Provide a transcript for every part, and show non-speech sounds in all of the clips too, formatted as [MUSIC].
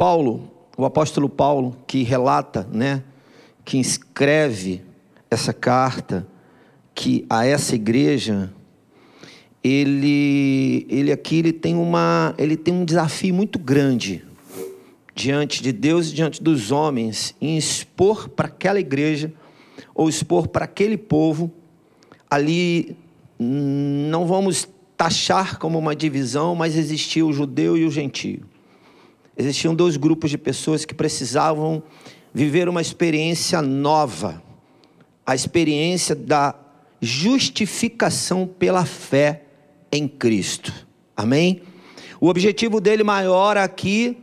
Paulo, o apóstolo Paulo, que relata, né, que escreve essa carta que a essa igreja, ele, ele aqui ele tem, uma, ele tem um desafio muito grande diante de Deus e diante dos homens em expor para aquela igreja ou expor para aquele povo ali não vamos taxar como uma divisão, mas existia o judeu e o gentio. Existiam dois grupos de pessoas que precisavam viver uma experiência nova, a experiência da justificação pela fé em Cristo. Amém? O objetivo dele maior aqui,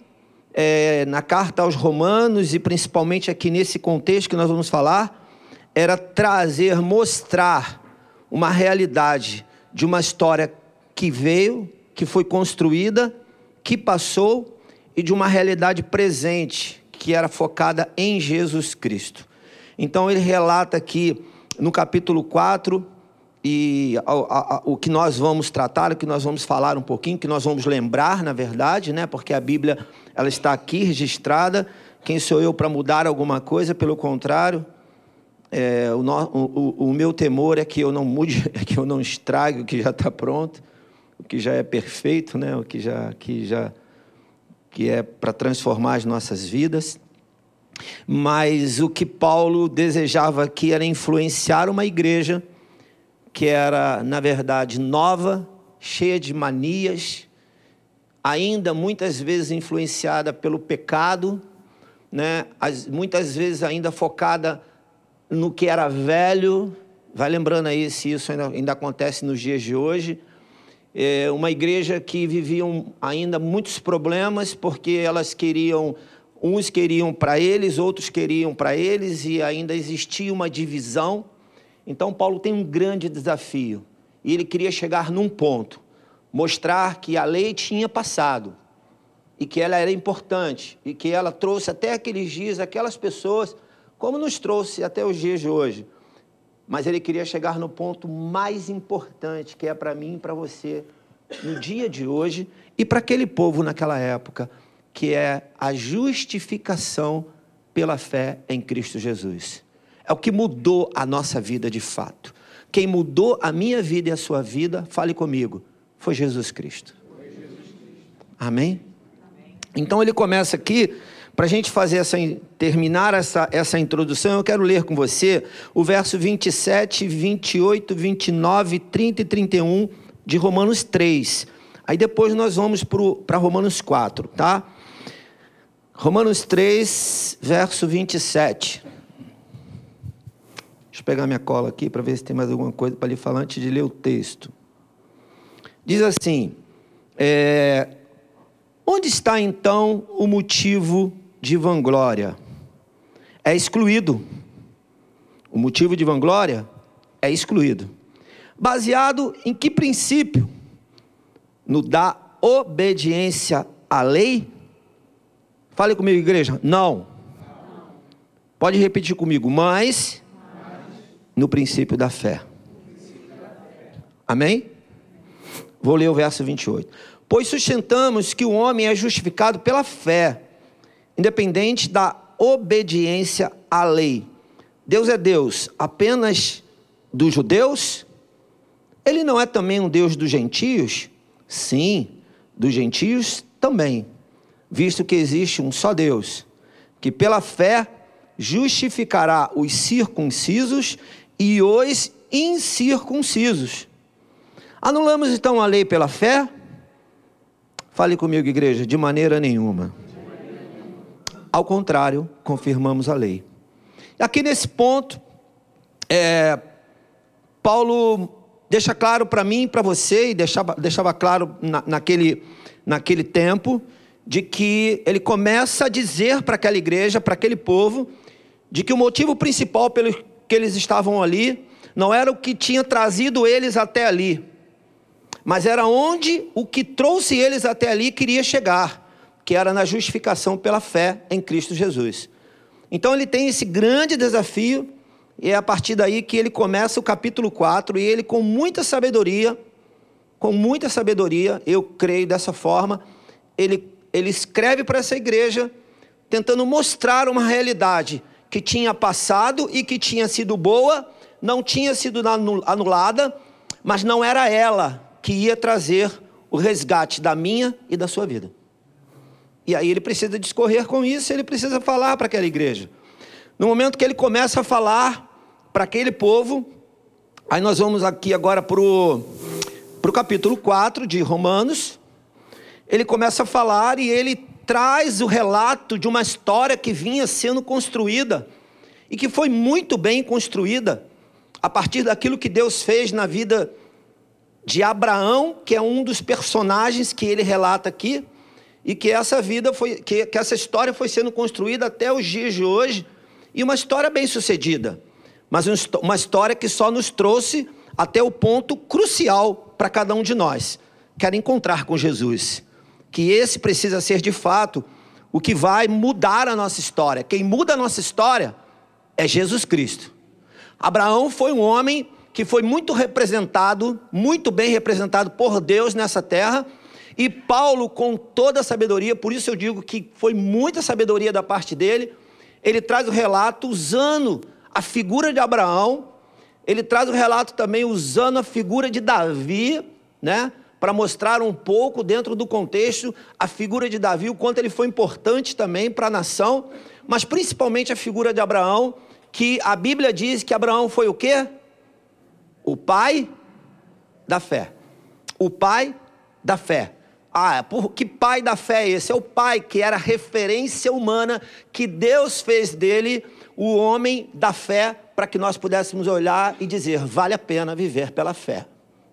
é, na carta aos Romanos, e principalmente aqui nesse contexto que nós vamos falar, era trazer, mostrar uma realidade de uma história que veio, que foi construída, que passou, e de uma realidade presente, que era focada em Jesus Cristo. Então ele relata aqui no capítulo 4, e a, a, a, o que nós vamos tratar, o que nós vamos falar um pouquinho, que nós vamos lembrar, na verdade, né? Porque a Bíblia ela está aqui registrada. Quem sou eu para mudar alguma coisa? Pelo contrário, é, o, o, o, meu temor é que eu não mude, [LAUGHS] é que eu não estrague o que já está pronto, o que já é perfeito, né? O que já que já que é para transformar as nossas vidas. Mas o que Paulo desejava aqui era influenciar uma igreja que era, na verdade, nova, cheia de manias, ainda muitas vezes influenciada pelo pecado, né? As, muitas vezes ainda focada no que era velho. Vai lembrando aí se isso ainda, ainda acontece nos dias de hoje. É uma igreja que viviam ainda muitos problemas porque elas queriam Uns queriam para eles, outros queriam para eles, e ainda existia uma divisão. Então, Paulo tem um grande desafio. E ele queria chegar num ponto mostrar que a lei tinha passado e que ela era importante e que ela trouxe até aqueles dias aquelas pessoas, como nos trouxe até os dias de hoje. Mas ele queria chegar no ponto mais importante, que é para mim e para você, no dia de hoje e para aquele povo naquela época que é a justificação pela fé em Cristo Jesus. É o que mudou a nossa vida de fato. Quem mudou a minha vida e a sua vida, fale comigo, foi Jesus Cristo. Amém? Então ele começa aqui, para a gente fazer essa, terminar essa, essa introdução, eu quero ler com você o verso 27, 28, 29, 30 e 31 de Romanos 3. Aí depois nós vamos para Romanos 4, tá? Romanos 3, verso 27. Deixa eu pegar minha cola aqui para ver se tem mais alguma coisa para lhe falar antes de ler o texto. Diz assim: é, Onde está então o motivo de vanglória? É excluído. O motivo de vanglória é excluído. Baseado em que princípio? No da obediência à lei? Fale comigo, igreja. Não. Pode repetir comigo. Mas no princípio da fé. Amém? Vou ler o verso 28. Pois sustentamos que o homem é justificado pela fé, independente da obediência à lei. Deus é Deus apenas dos judeus? Ele não é também um Deus dos gentios? Sim, dos gentios também visto que existe um só Deus, que pela fé justificará os circuncisos e os incircuncisos. Anulamos então a lei pela fé? Fale comigo, igreja, de maneira nenhuma. Ao contrário, confirmamos a lei. Aqui nesse ponto, é, Paulo deixa claro para mim e para você, e deixava, deixava claro na, naquele, naquele tempo, de que ele começa a dizer para aquela igreja, para aquele povo, de que o motivo principal pelo que eles estavam ali não era o que tinha trazido eles até ali, mas era onde o que trouxe eles até ali queria chegar, que era na justificação pela fé em Cristo Jesus. Então ele tem esse grande desafio, e é a partir daí que ele começa o capítulo 4, e ele, com muita sabedoria, com muita sabedoria, eu creio dessa forma, ele ele escreve para essa igreja, tentando mostrar uma realidade que tinha passado e que tinha sido boa, não tinha sido anulada, mas não era ela que ia trazer o resgate da minha e da sua vida. E aí ele precisa discorrer com isso, ele precisa falar para aquela igreja. No momento que ele começa a falar para aquele povo, aí nós vamos aqui agora para o capítulo 4 de Romanos. Ele começa a falar e ele traz o relato de uma história que vinha sendo construída e que foi muito bem construída a partir daquilo que Deus fez na vida de Abraão, que é um dos personagens que ele relata aqui, e que essa vida foi, que, que essa história foi sendo construída até os dias de hoje, e uma história bem sucedida, mas uma história que só nos trouxe até o ponto crucial para cada um de nós, que encontrar com Jesus. Que esse precisa ser de fato o que vai mudar a nossa história. Quem muda a nossa história é Jesus Cristo. Abraão foi um homem que foi muito representado, muito bem representado por Deus nessa terra. E Paulo, com toda a sabedoria, por isso eu digo que foi muita sabedoria da parte dele, ele traz o relato usando a figura de Abraão, ele traz o relato também usando a figura de Davi, né? Para mostrar um pouco dentro do contexto a figura de Davi, o quanto ele foi importante também para a nação, mas principalmente a figura de Abraão, que a Bíblia diz que Abraão foi o quê? O pai da fé. O pai da fé. Ah, por, que pai da fé é esse? É o pai que era referência humana, que Deus fez dele o homem da fé, para que nós pudéssemos olhar e dizer: vale a pena viver pela fé.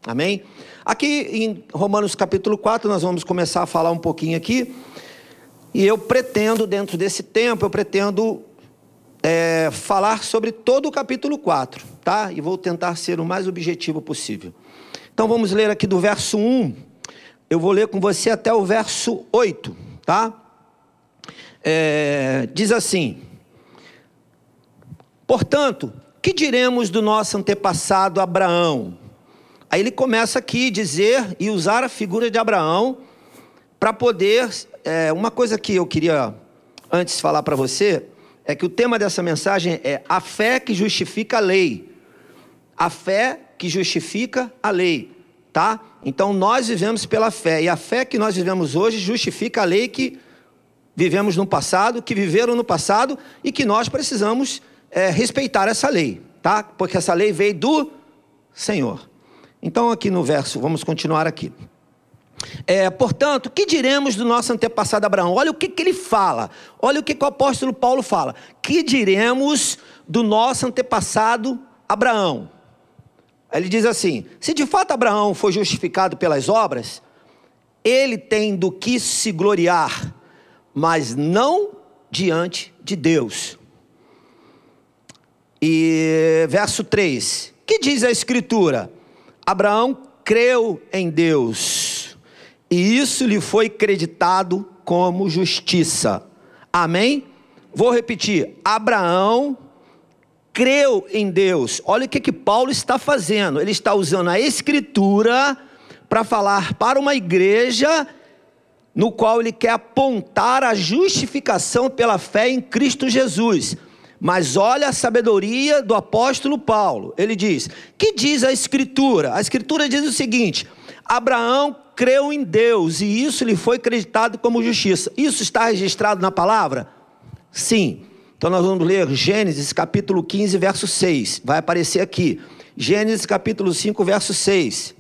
Amém? Aqui em Romanos capítulo 4, nós vamos começar a falar um pouquinho aqui. E eu pretendo, dentro desse tempo, eu pretendo é, falar sobre todo o capítulo 4, tá? E vou tentar ser o mais objetivo possível. Então vamos ler aqui do verso 1. Eu vou ler com você até o verso 8, tá? É, diz assim: Portanto, que diremos do nosso antepassado Abraão? Aí ele começa aqui a dizer e usar a figura de Abraão para poder. É, uma coisa que eu queria antes falar para você é que o tema dessa mensagem é a fé que justifica a lei. A fé que justifica a lei, tá? Então nós vivemos pela fé e a fé que nós vivemos hoje justifica a lei que vivemos no passado, que viveram no passado e que nós precisamos é, respeitar essa lei, tá? Porque essa lei veio do Senhor. Então aqui no verso, vamos continuar aqui. É, portanto, que diremos do nosso antepassado Abraão? Olha o que, que ele fala. Olha o que, que o apóstolo Paulo fala. Que diremos do nosso antepassado Abraão? Ele diz assim: se de fato Abraão foi justificado pelas obras, ele tem do que se gloriar, mas não diante de Deus. E verso 3: que diz a Escritura? Abraão creu em Deus e isso lhe foi creditado como justiça. Amém? Vou repetir: Abraão creu em Deus. Olha o que, que Paulo está fazendo. Ele está usando a Escritura para falar para uma igreja no qual ele quer apontar a justificação pela fé em Cristo Jesus. Mas olha a sabedoria do apóstolo Paulo. Ele diz: Que diz a Escritura? A Escritura diz o seguinte: Abraão creu em Deus e isso lhe foi acreditado como justiça. Isso está registrado na palavra? Sim. Então nós vamos ler Gênesis capítulo 15, verso 6. Vai aparecer aqui. Gênesis capítulo 5, verso 6.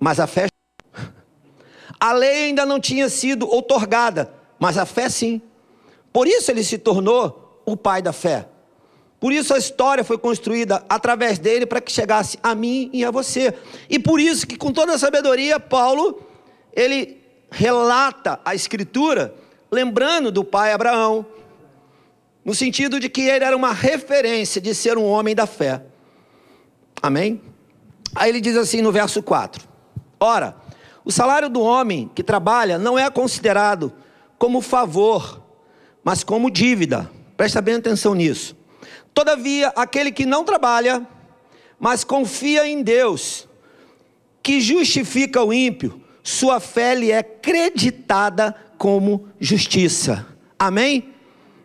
Mas a fé. [LAUGHS] A lei ainda não tinha sido outorgada, mas a fé sim. Por isso ele se tornou o pai da fé. Por isso a história foi construída através dele para que chegasse a mim e a você. E por isso que com toda a sabedoria Paulo ele relata a escritura lembrando do pai Abraão, no sentido de que ele era uma referência de ser um homem da fé. Amém? Aí ele diz assim no verso 4: Ora, o salário do homem que trabalha não é considerado como favor, mas como dívida. Presta bem atenção nisso. Todavia, aquele que não trabalha, mas confia em Deus, que justifica o ímpio, sua fé lhe é creditada como justiça. Amém?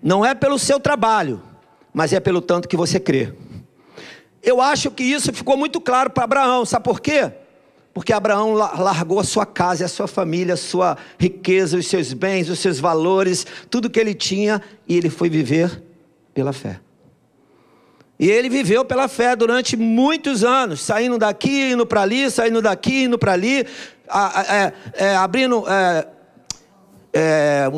Não é pelo seu trabalho, mas é pelo tanto que você crê. Eu acho que isso ficou muito claro para Abraão, sabe por quê? Porque Abraão largou a sua casa, a sua família, a sua riqueza, os seus bens, os seus valores, tudo que ele tinha, e ele foi viver pela fé. E ele viveu pela fé durante muitos anos, saindo daqui, indo para ali, saindo daqui, indo para ali, é, é, abrindo, é,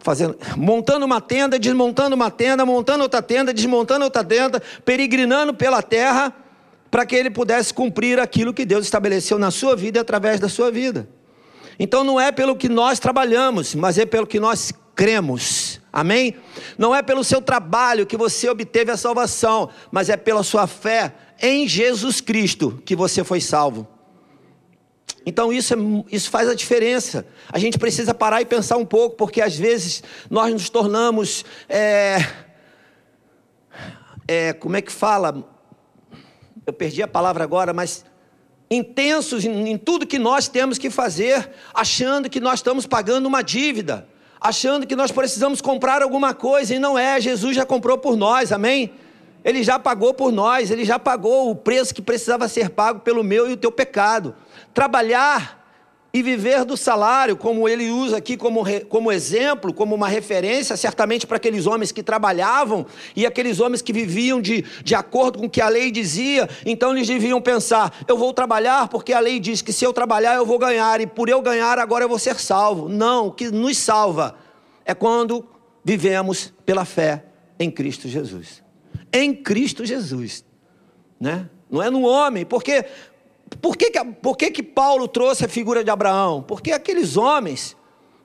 fazendo, montando uma tenda, desmontando uma tenda, montando outra tenda, desmontando outra tenda, peregrinando pela terra, para que ele pudesse cumprir aquilo que Deus estabeleceu na sua vida e através da sua vida. Então não é pelo que nós trabalhamos, mas é pelo que nós cremos. Amém? Não é pelo seu trabalho que você obteve a salvação, mas é pela sua fé em Jesus Cristo que você foi salvo. Então isso, é, isso faz a diferença. A gente precisa parar e pensar um pouco, porque às vezes nós nos tornamos. É, é, como é que fala? Eu perdi a palavra agora, mas intensos em, em tudo que nós temos que fazer, achando que nós estamos pagando uma dívida achando que nós precisamos comprar alguma coisa e não é, Jesus já comprou por nós, amém? Ele já pagou por nós, ele já pagou o preço que precisava ser pago pelo meu e o teu pecado. Trabalhar e viver do salário, como ele usa aqui como, como exemplo, como uma referência, certamente para aqueles homens que trabalhavam e aqueles homens que viviam de, de acordo com o que a lei dizia, então eles deviam pensar: eu vou trabalhar porque a lei diz que se eu trabalhar eu vou ganhar, e por eu ganhar agora eu vou ser salvo. Não, o que nos salva é quando vivemos pela fé em Cristo Jesus. Em Cristo Jesus, né? Não é no homem, porque por que, que, por que, que Paulo trouxe a figura de Abraão? Porque aqueles homens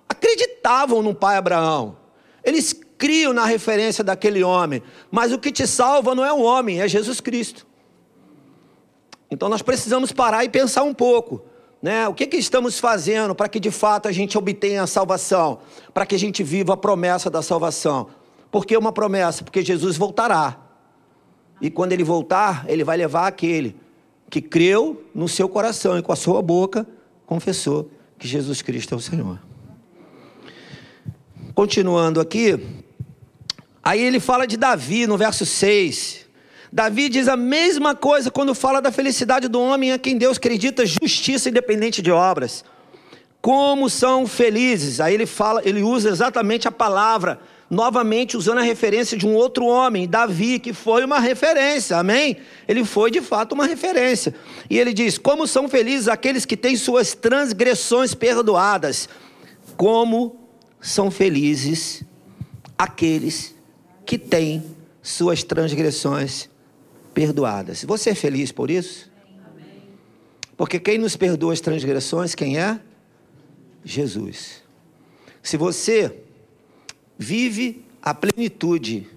acreditavam no pai Abraão. Eles criam na referência daquele homem. Mas o que te salva não é o homem, é Jesus Cristo. Então nós precisamos parar e pensar um pouco. Né? O que, que estamos fazendo para que de fato a gente obtenha a salvação? Para que a gente viva a promessa da salvação. Por que uma promessa? Porque Jesus voltará. E quando ele voltar, ele vai levar aquele que creu no seu coração e com a sua boca confessou que Jesus Cristo é o Senhor. Continuando aqui, aí ele fala de Davi no verso 6. Davi diz a mesma coisa quando fala da felicidade do homem a quem Deus acredita justiça independente de obras. Como são felizes. Aí ele fala, ele usa exatamente a palavra novamente usando a referência de um outro homem, Davi, que foi uma referência, amém? Ele foi de fato uma referência. E ele diz: Como são felizes aqueles que têm suas transgressões perdoadas, como são felizes aqueles que têm suas transgressões perdoadas. Você é feliz por isso? Porque quem nos perdoa as transgressões, quem é? Jesus. Se você vive a plenitude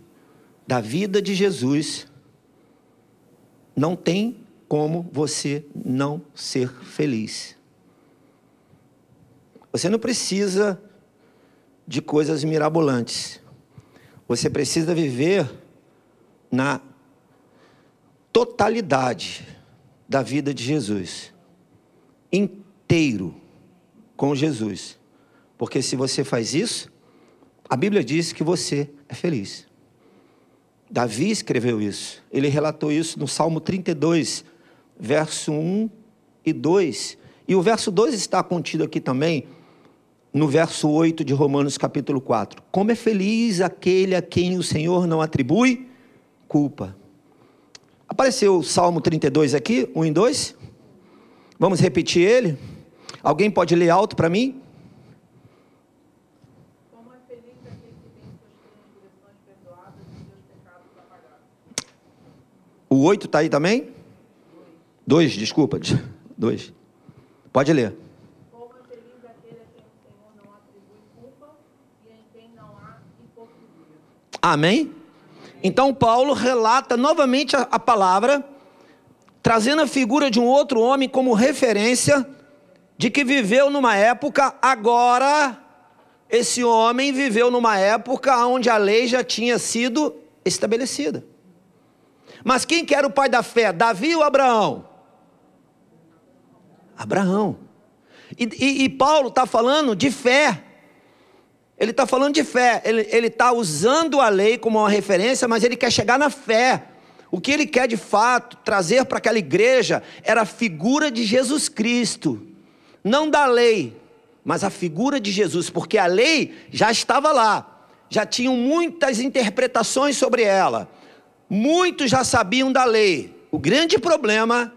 da vida de Jesus, não tem como você não ser feliz. Você não precisa de coisas mirabolantes. Você precisa viver na totalidade da vida de Jesus, inteiro com Jesus. Porque se você faz isso, a Bíblia diz que você é feliz. Davi escreveu isso. Ele relatou isso no Salmo 32, verso 1 e 2. E o verso 2 está contido aqui também, no verso 8 de Romanos capítulo 4. Como é feliz aquele a quem o Senhor não atribui culpa. Apareceu o Salmo 32 aqui, 1 e 2? Vamos repetir ele? Alguém pode ler alto para mim? Como é feliz aquele que tem suas transgressões perdoadas e seus pecados apagados. O 8 está aí também? Dois, desculpa. [LAUGHS] Dois. Pode ler. Amém? Então Paulo relata novamente a, a palavra, trazendo a figura de um outro homem como referência de que viveu numa época, agora esse homem viveu numa época onde a lei já tinha sido estabelecida. Mas quem que era o pai da fé, Davi ou Abraão? Abraão. E, e, e Paulo está falando de fé. Ele está falando de fé, ele está usando a lei como uma referência, mas ele quer chegar na fé. O que ele quer de fato trazer para aquela igreja era a figura de Jesus Cristo, não da lei, mas a figura de Jesus, porque a lei já estava lá, já tinham muitas interpretações sobre ela, muitos já sabiam da lei. O grande problema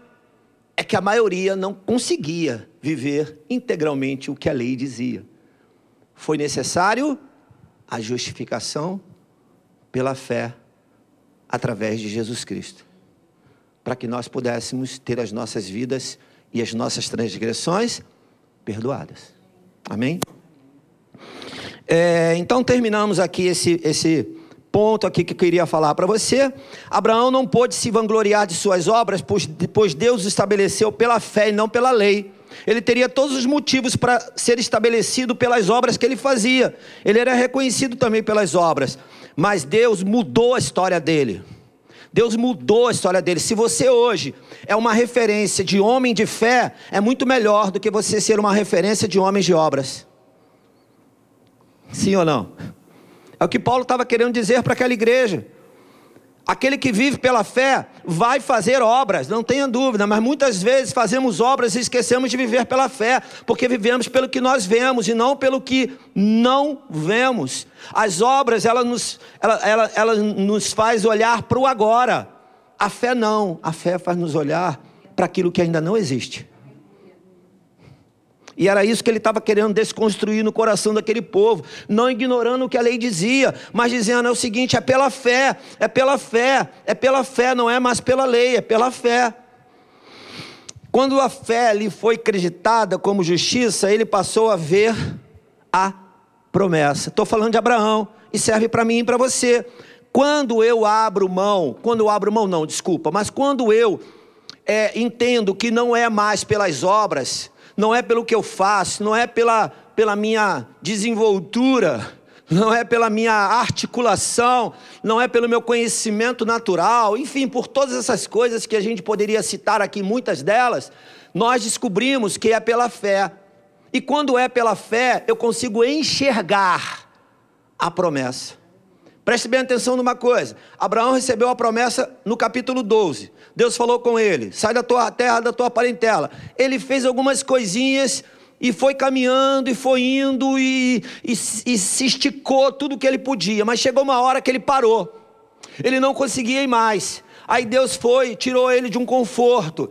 é que a maioria não conseguia viver integralmente o que a lei dizia foi necessário a justificação pela fé através de Jesus Cristo, para que nós pudéssemos ter as nossas vidas e as nossas transgressões perdoadas. Amém? É, então terminamos aqui esse, esse ponto aqui que eu queria falar para você. Abraão não pôde se vangloriar de suas obras, pois, Deus estabeleceu pela fé e não pela lei. Ele teria todos os motivos para ser estabelecido pelas obras que ele fazia. Ele era reconhecido também pelas obras. Mas Deus mudou a história dele. Deus mudou a história dele. Se você hoje é uma referência de homem de fé, é muito melhor do que você ser uma referência de homens de obras. Sim ou não? É o que Paulo estava querendo dizer para aquela igreja. Aquele que vive pela fé vai fazer obras, não tenha dúvida, mas muitas vezes fazemos obras e esquecemos de viver pela fé, porque vivemos pelo que nós vemos e não pelo que não vemos. As obras, ela nos, ela, ela, ela nos faz olhar para o agora. A fé não, a fé faz nos olhar para aquilo que ainda não existe. E era isso que ele estava querendo desconstruir no coração daquele povo, não ignorando o que a lei dizia, mas dizendo é o seguinte: é pela fé, é pela fé, é pela fé, não é mais pela lei, é pela fé. Quando a fé lhe foi acreditada como justiça, ele passou a ver a promessa. Estou falando de Abraão e serve para mim e para você. Quando eu abro mão, quando eu abro mão, não, desculpa, mas quando eu é, entendo que não é mais pelas obras, não é pelo que eu faço, não é pela, pela minha desenvoltura, não é pela minha articulação, não é pelo meu conhecimento natural, enfim, por todas essas coisas que a gente poderia citar aqui, muitas delas, nós descobrimos que é pela fé. E quando é pela fé, eu consigo enxergar a promessa. Preste bem atenção numa coisa: Abraão recebeu a promessa no capítulo 12. Deus falou com ele: sai da tua terra, da tua parentela. Ele fez algumas coisinhas e foi caminhando e foi indo e, e, e se esticou tudo que ele podia, mas chegou uma hora que ele parou. Ele não conseguia ir mais. Aí Deus foi, tirou ele de um conforto.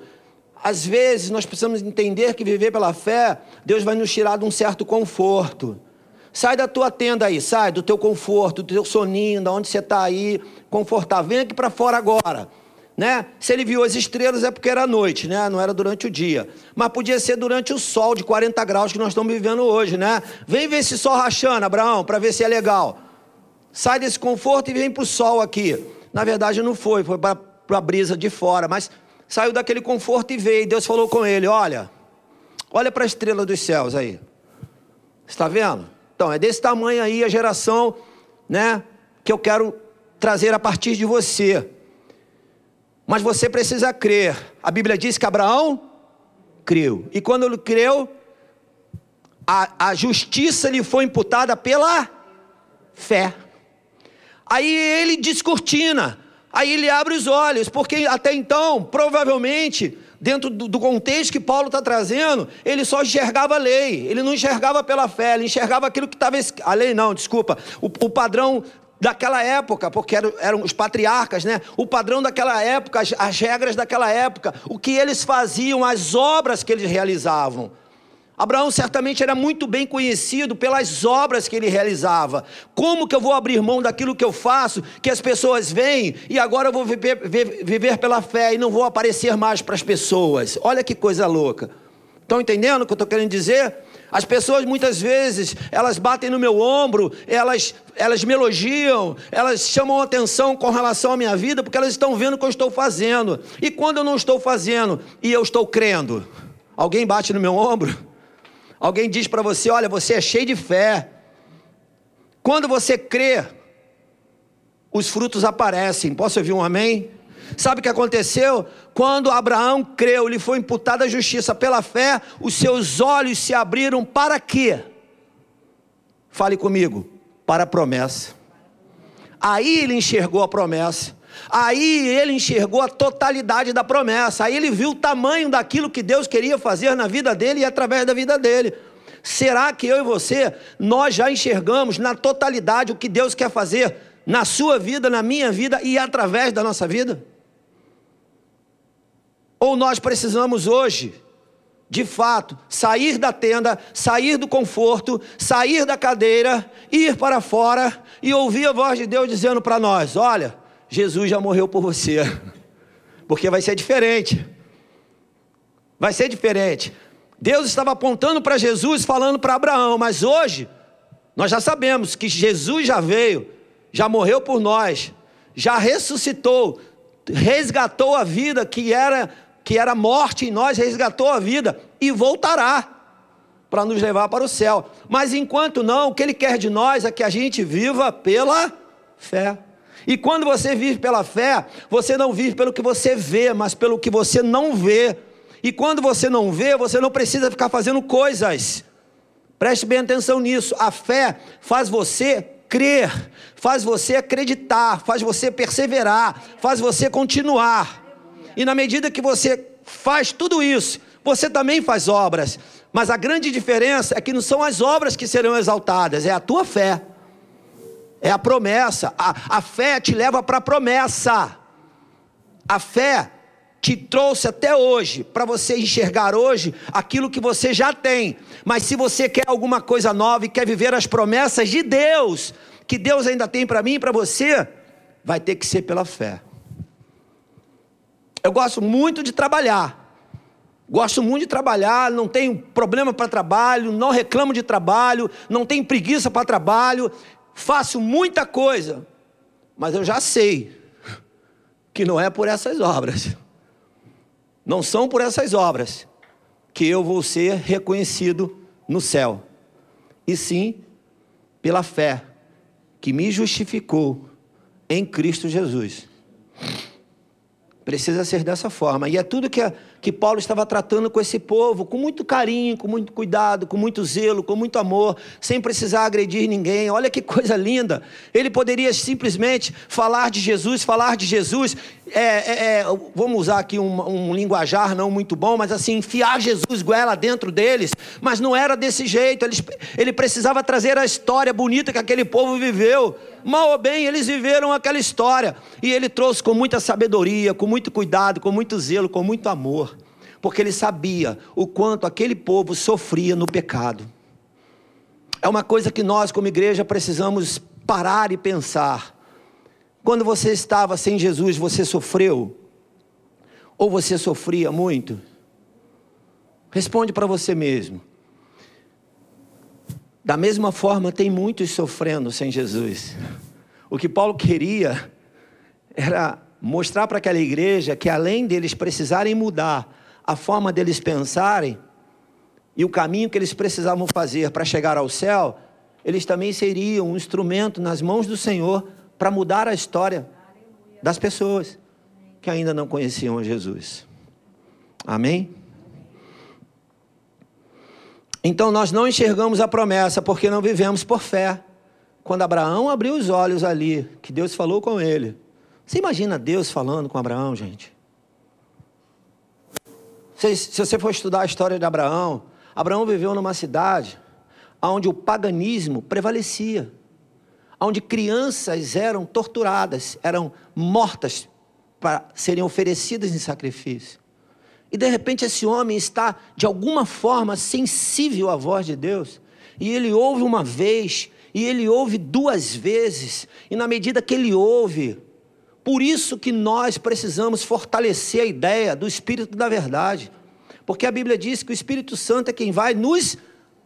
Às vezes nós precisamos entender que viver pela fé, Deus vai nos tirar de um certo conforto. Sai da tua tenda aí, sai do teu conforto, do teu soninho, da onde você está aí, confortável. Vem aqui para fora agora. Né? Se ele viu as estrelas é porque era noite, né? Não era durante o dia. Mas podia ser durante o sol de 40 graus que nós estamos vivendo hoje, né? Vem ver esse sol rachando, Abraão, para ver se é legal. Sai desse conforto e vem para o sol aqui. Na verdade não foi, foi para a brisa de fora, mas saiu daquele conforto e veio. Deus falou com ele: Olha, olha para a estrela dos céus aí. Está vendo? Então, é desse tamanho aí a geração, né, que eu quero trazer a partir de você. Mas você precisa crer. A Bíblia diz que Abraão creu. E quando ele creu, a, a justiça lhe foi imputada pela fé. Aí ele descortina, aí ele abre os olhos, porque até então, provavelmente, dentro do, do contexto que Paulo está trazendo, ele só enxergava a lei, ele não enxergava pela fé, ele enxergava aquilo que estava. A lei não, desculpa, o, o padrão daquela época, porque eram, eram, os patriarcas, né? O padrão daquela época, as, as regras daquela época, o que eles faziam, as obras que eles realizavam. Abraão certamente era muito bem conhecido pelas obras que ele realizava. Como que eu vou abrir mão daquilo que eu faço, que as pessoas veem, e agora eu vou viver, viver pela fé e não vou aparecer mais para as pessoas? Olha que coisa louca. Estão entendendo o que eu estou querendo dizer? As pessoas muitas vezes, elas batem no meu ombro, elas, elas me elogiam, elas chamam atenção com relação à minha vida, porque elas estão vendo o que eu estou fazendo. E quando eu não estou fazendo e eu estou crendo, alguém bate no meu ombro? Alguém diz para você: olha, você é cheio de fé. Quando você crê, os frutos aparecem. Posso ouvir um amém? Sabe o que aconteceu? Quando Abraão creu, lhe foi imputada a justiça pela fé, os seus olhos se abriram para quê? Fale comigo, para a promessa. Aí ele enxergou a promessa. Aí ele enxergou a totalidade da promessa. Aí ele viu o tamanho daquilo que Deus queria fazer na vida dele e através da vida dele. Será que eu e você, nós já enxergamos na totalidade o que Deus quer fazer na sua vida, na minha vida e através da nossa vida? Ou nós precisamos hoje, de fato, sair da tenda, sair do conforto, sair da cadeira, ir para fora e ouvir a voz de Deus dizendo para nós: olha Jesus já morreu por você. Porque vai ser diferente. Vai ser diferente. Deus estava apontando para Jesus, falando para Abraão, mas hoje nós já sabemos que Jesus já veio, já morreu por nós, já ressuscitou, resgatou a vida que era que era morte em nós, resgatou a vida e voltará para nos levar para o céu. Mas enquanto não, o que ele quer de nós é que a gente viva pela fé. E quando você vive pela fé, você não vive pelo que você vê, mas pelo que você não vê. E quando você não vê, você não precisa ficar fazendo coisas. Preste bem atenção nisso. A fé faz você crer, faz você acreditar, faz você perseverar, faz você continuar. E na medida que você faz tudo isso, você também faz obras. Mas a grande diferença é que não são as obras que serão exaltadas, é a tua fé é a promessa. A, a fé te leva para a promessa. A fé te trouxe até hoje, para você enxergar hoje aquilo que você já tem. Mas se você quer alguma coisa nova e quer viver as promessas de Deus, que Deus ainda tem para mim e para você, vai ter que ser pela fé. Eu gosto muito de trabalhar. Gosto muito de trabalhar, não tenho problema para trabalho, não reclamo de trabalho, não tenho preguiça para trabalho faço muita coisa, mas eu já sei que não é por essas obras, não são por essas obras que eu vou ser reconhecido no céu, e sim pela fé que me justificou em Cristo Jesus. Precisa ser dessa forma, e é tudo que a que Paulo estava tratando com esse povo, com muito carinho, com muito cuidado, com muito zelo, com muito amor, sem precisar agredir ninguém. Olha que coisa linda. Ele poderia simplesmente falar de Jesus, falar de Jesus, é, é, é, vamos usar aqui um, um, linguajar não muito bom, mas assim, enfiar Jesus goela dentro deles. Mas não era desse jeito. Ele, ele precisava trazer a história bonita que aquele povo viveu. Mal ou bem, eles viveram aquela história. E ele trouxe com muita sabedoria, com muito cuidado, com muito zelo, com muito amor. Porque ele sabia o quanto aquele povo sofria no pecado. É uma coisa que nós, como igreja, precisamos parar e pensar. Quando você estava sem Jesus, você sofreu? Ou você sofria muito? Responde para você mesmo. Da mesma forma, tem muitos sofrendo sem Jesus. O que Paulo queria era mostrar para aquela igreja que além deles precisarem mudar a forma deles pensarem e o caminho que eles precisavam fazer para chegar ao céu, eles também seriam um instrumento nas mãos do Senhor para mudar a história das pessoas que ainda não conheciam Jesus. Amém? Então nós não enxergamos a promessa porque não vivemos por fé. Quando Abraão abriu os olhos ali, que Deus falou com ele. Você imagina Deus falando com Abraão, gente? Se, se você for estudar a história de Abraão, Abraão viveu numa cidade onde o paganismo prevalecia. onde crianças eram torturadas, eram mortas para serem oferecidas em sacrifício. E de repente esse homem está, de alguma forma, sensível à voz de Deus. E ele ouve uma vez, e ele ouve duas vezes, e na medida que ele ouve, por isso que nós precisamos fortalecer a ideia do Espírito da Verdade. Porque a Bíblia diz que o Espírito Santo é quem vai nos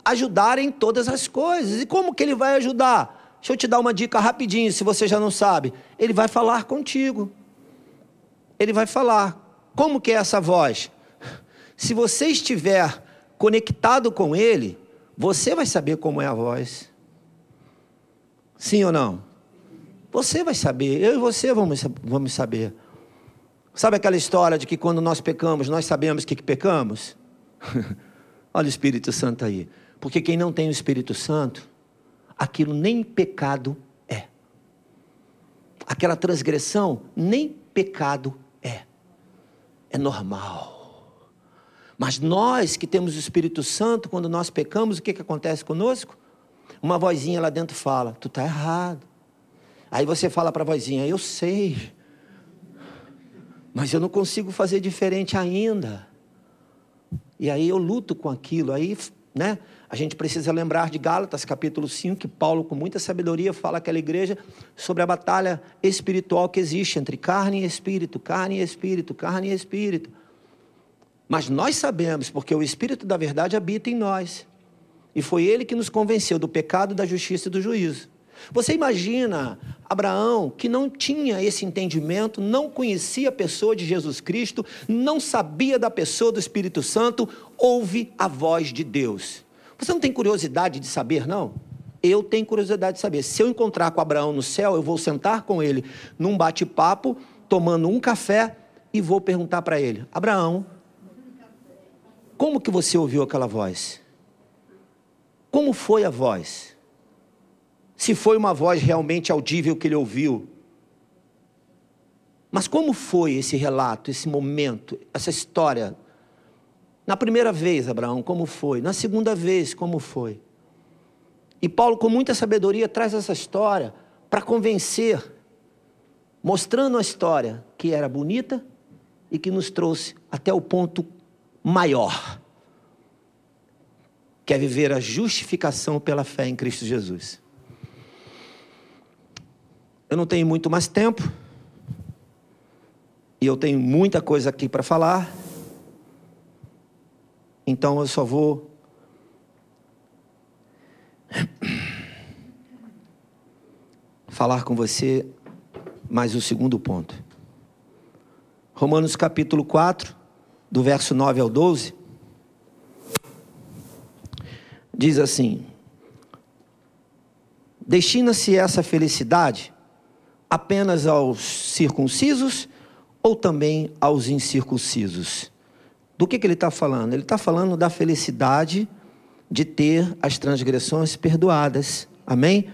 ajudar em todas as coisas. E como que ele vai ajudar? Deixa eu te dar uma dica rapidinho, se você já não sabe. Ele vai falar contigo. Ele vai falar. Como que é essa voz? Se você estiver conectado com ele, você vai saber como é a voz. Sim ou não? Você vai saber, eu e você vamos, vamos saber. Sabe aquela história de que quando nós pecamos, nós sabemos que, que pecamos? [LAUGHS] Olha o Espírito Santo aí. Porque quem não tem o Espírito Santo, aquilo nem pecado é. Aquela transgressão nem pecado é. É normal. Mas nós que temos o Espírito Santo, quando nós pecamos, o que, que acontece conosco? Uma vozinha lá dentro fala: Tu está errado. Aí você fala para a vozinha: Eu sei mas eu não consigo fazer diferente ainda. E aí eu luto com aquilo. Aí, né? A gente precisa lembrar de Gálatas, capítulo 5, que Paulo, com muita sabedoria, fala àquela igreja sobre a batalha espiritual que existe entre carne e espírito, carne e espírito, carne e espírito. Mas nós sabemos, porque o Espírito da verdade habita em nós. E foi ele que nos convenceu do pecado, da justiça e do juízo. Você imagina Abraão, que não tinha esse entendimento, não conhecia a pessoa de Jesus Cristo, não sabia da pessoa do Espírito Santo, ouve a voz de Deus. Você não tem curiosidade de saber, não? Eu tenho curiosidade de saber. Se eu encontrar com Abraão no céu, eu vou sentar com ele num bate-papo, tomando um café e vou perguntar para ele: Abraão, como que você ouviu aquela voz? Como foi a voz? Se foi uma voz realmente audível que ele ouviu. Mas como foi esse relato, esse momento, essa história? Na primeira vez, Abraão, como foi? Na segunda vez, como foi? E Paulo, com muita sabedoria, traz essa história para convencer, mostrando a história que era bonita e que nos trouxe até o ponto maior, que é viver a justificação pela fé em Cristo Jesus. Eu não tenho muito mais tempo. E eu tenho muita coisa aqui para falar. Então eu só vou falar com você mais o segundo ponto. Romanos capítulo 4, do verso 9 ao 12, diz assim: Destina-se essa felicidade apenas aos circuncisos ou também aos incircuncisos? Do que, que ele está falando? Ele está falando da felicidade de ter as transgressões perdoadas. Amém?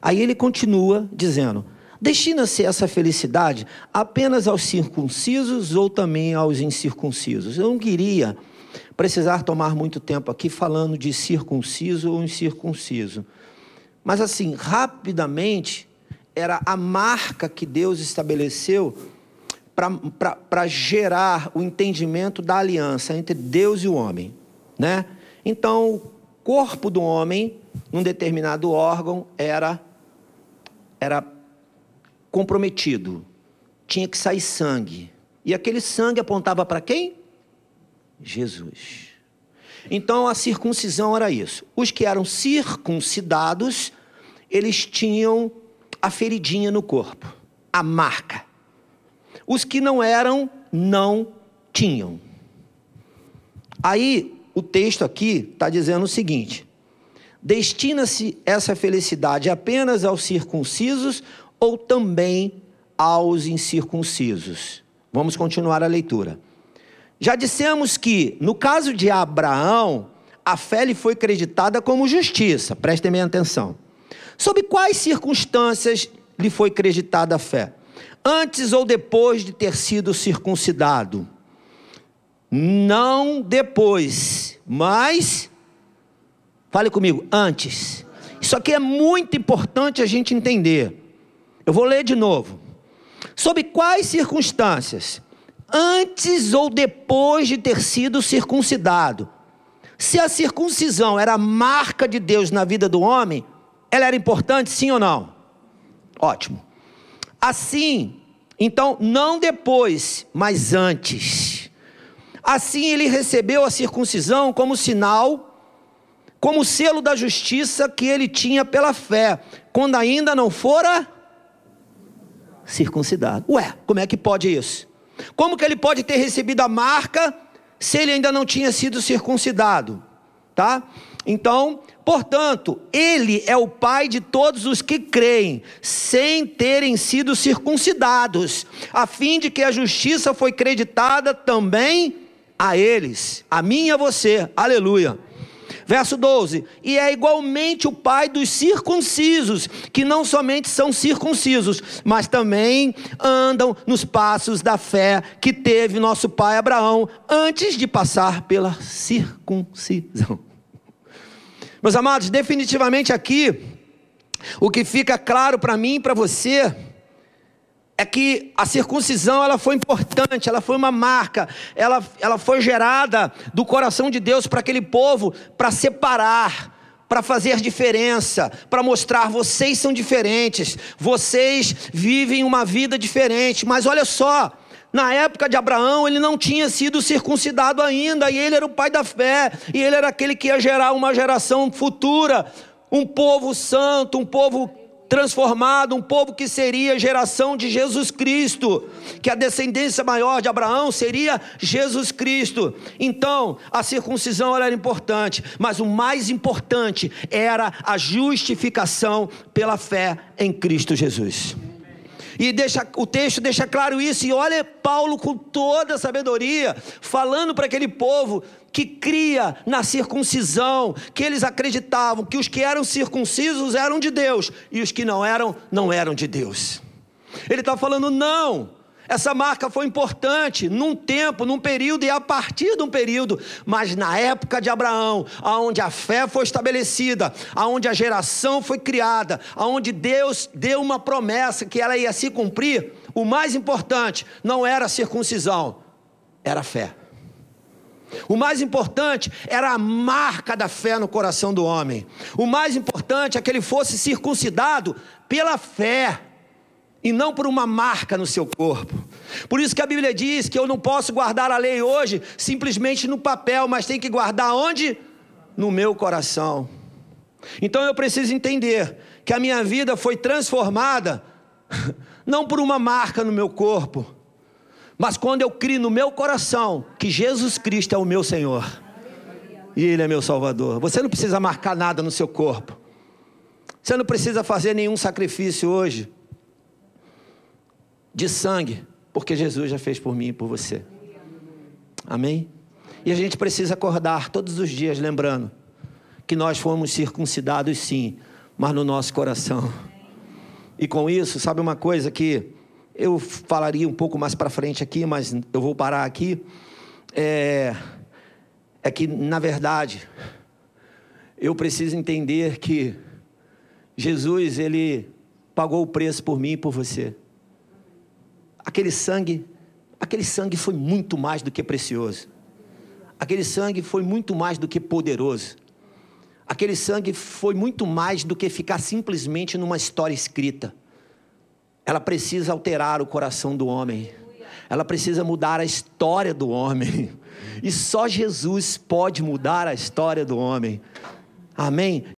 Aí ele continua dizendo: Destina-se essa felicidade apenas aos circuncisos ou também aos incircuncisos? Eu não queria precisar tomar muito tempo aqui falando de circunciso ou incircunciso. Mas assim, rapidamente, era a marca que Deus estabeleceu para gerar o entendimento da aliança entre Deus e o homem. Né? Então, o corpo do homem, num determinado órgão, era, era comprometido. Tinha que sair sangue. E aquele sangue apontava para quem? Jesus. Então a circuncisão era isso. Os que eram circuncidados, eles tinham a feridinha no corpo, a marca. Os que não eram, não tinham. Aí, o texto aqui está dizendo o seguinte: destina-se essa felicidade apenas aos circuncisos ou também aos incircuncisos? Vamos continuar a leitura. Já dissemos que, no caso de Abraão, a fé lhe foi creditada como justiça, prestem bem atenção. Sob quais circunstâncias lhe foi creditada a fé? Antes ou depois de ter sido circuncidado? Não depois, mas fale comigo, antes. Isso aqui é muito importante a gente entender. Eu vou ler de novo. Sob quais circunstâncias, antes ou depois de ter sido circuncidado, se a circuncisão era a marca de Deus na vida do homem, ela era importante, sim ou não? Ótimo. Assim, então, não depois, mas antes. Assim ele recebeu a circuncisão como sinal como selo da justiça que ele tinha pela fé, quando ainda não fora circuncidado. Ué, como é que pode isso? Como que ele pode ter recebido a marca se ele ainda não tinha sido circuncidado? Tá? Então, portanto, ele é o pai de todos os que creem, sem terem sido circuncidados, a fim de que a justiça foi creditada também a eles, a mim e a você. Aleluia. Verso 12: E é igualmente o pai dos circuncisos, que não somente são circuncisos, mas também andam nos passos da fé que teve nosso pai Abraão antes de passar pela circuncisão. Meus amados, definitivamente aqui, o que fica claro para mim e para você é que a circuncisão ela foi importante, ela foi uma marca, ela, ela foi gerada do coração de Deus para aquele povo, para separar, para fazer diferença, para mostrar vocês são diferentes, vocês vivem uma vida diferente. Mas olha só, na época de Abraão, ele não tinha sido circuncidado ainda, e ele era o pai da fé, e ele era aquele que ia gerar uma geração futura, um povo santo, um povo transformado, um povo que seria geração de Jesus Cristo, que a descendência maior de Abraão seria Jesus Cristo. Então, a circuncisão era importante, mas o mais importante era a justificação pela fé em Cristo Jesus. E deixa, o texto deixa claro isso, e olha Paulo com toda a sabedoria, falando para aquele povo que cria na circuncisão, que eles acreditavam que os que eram circuncisos eram de Deus e os que não eram, não eram de Deus. Ele está falando, não, essa marca foi importante num tempo, num período e a partir de um período, mas na época de Abraão, aonde a fé foi estabelecida, aonde a geração foi criada, aonde Deus deu uma promessa que ela ia se cumprir, o mais importante não era a circuncisão, era a fé. O mais importante era a marca da fé no coração do homem. O mais importante é que ele fosse circuncidado pela fé e não por uma marca no seu corpo. Por isso que a Bíblia diz que eu não posso guardar a lei hoje simplesmente no papel, mas tem que guardar onde? No meu coração. Então eu preciso entender que a minha vida foi transformada [LAUGHS] não por uma marca no meu corpo, mas quando eu crio no meu coração que Jesus Cristo é o meu Senhor e Ele é meu Salvador, você não precisa marcar nada no seu corpo, você não precisa fazer nenhum sacrifício hoje de sangue, porque Jesus já fez por mim e por você. Amém? E a gente precisa acordar todos os dias lembrando que nós fomos circuncidados sim, mas no nosso coração. E com isso, sabe uma coisa que eu falaria um pouco mais para frente aqui, mas eu vou parar aqui. É, é que, na verdade, eu preciso entender que Jesus, ele pagou o preço por mim e por você. Aquele sangue, aquele sangue foi muito mais do que precioso. Aquele sangue foi muito mais do que poderoso. Aquele sangue foi muito mais do que ficar simplesmente numa história escrita ela precisa alterar o coração do homem. Ela precisa mudar a história do homem. [LAUGHS] E só Jesus pode mudar a história do homem. Amém?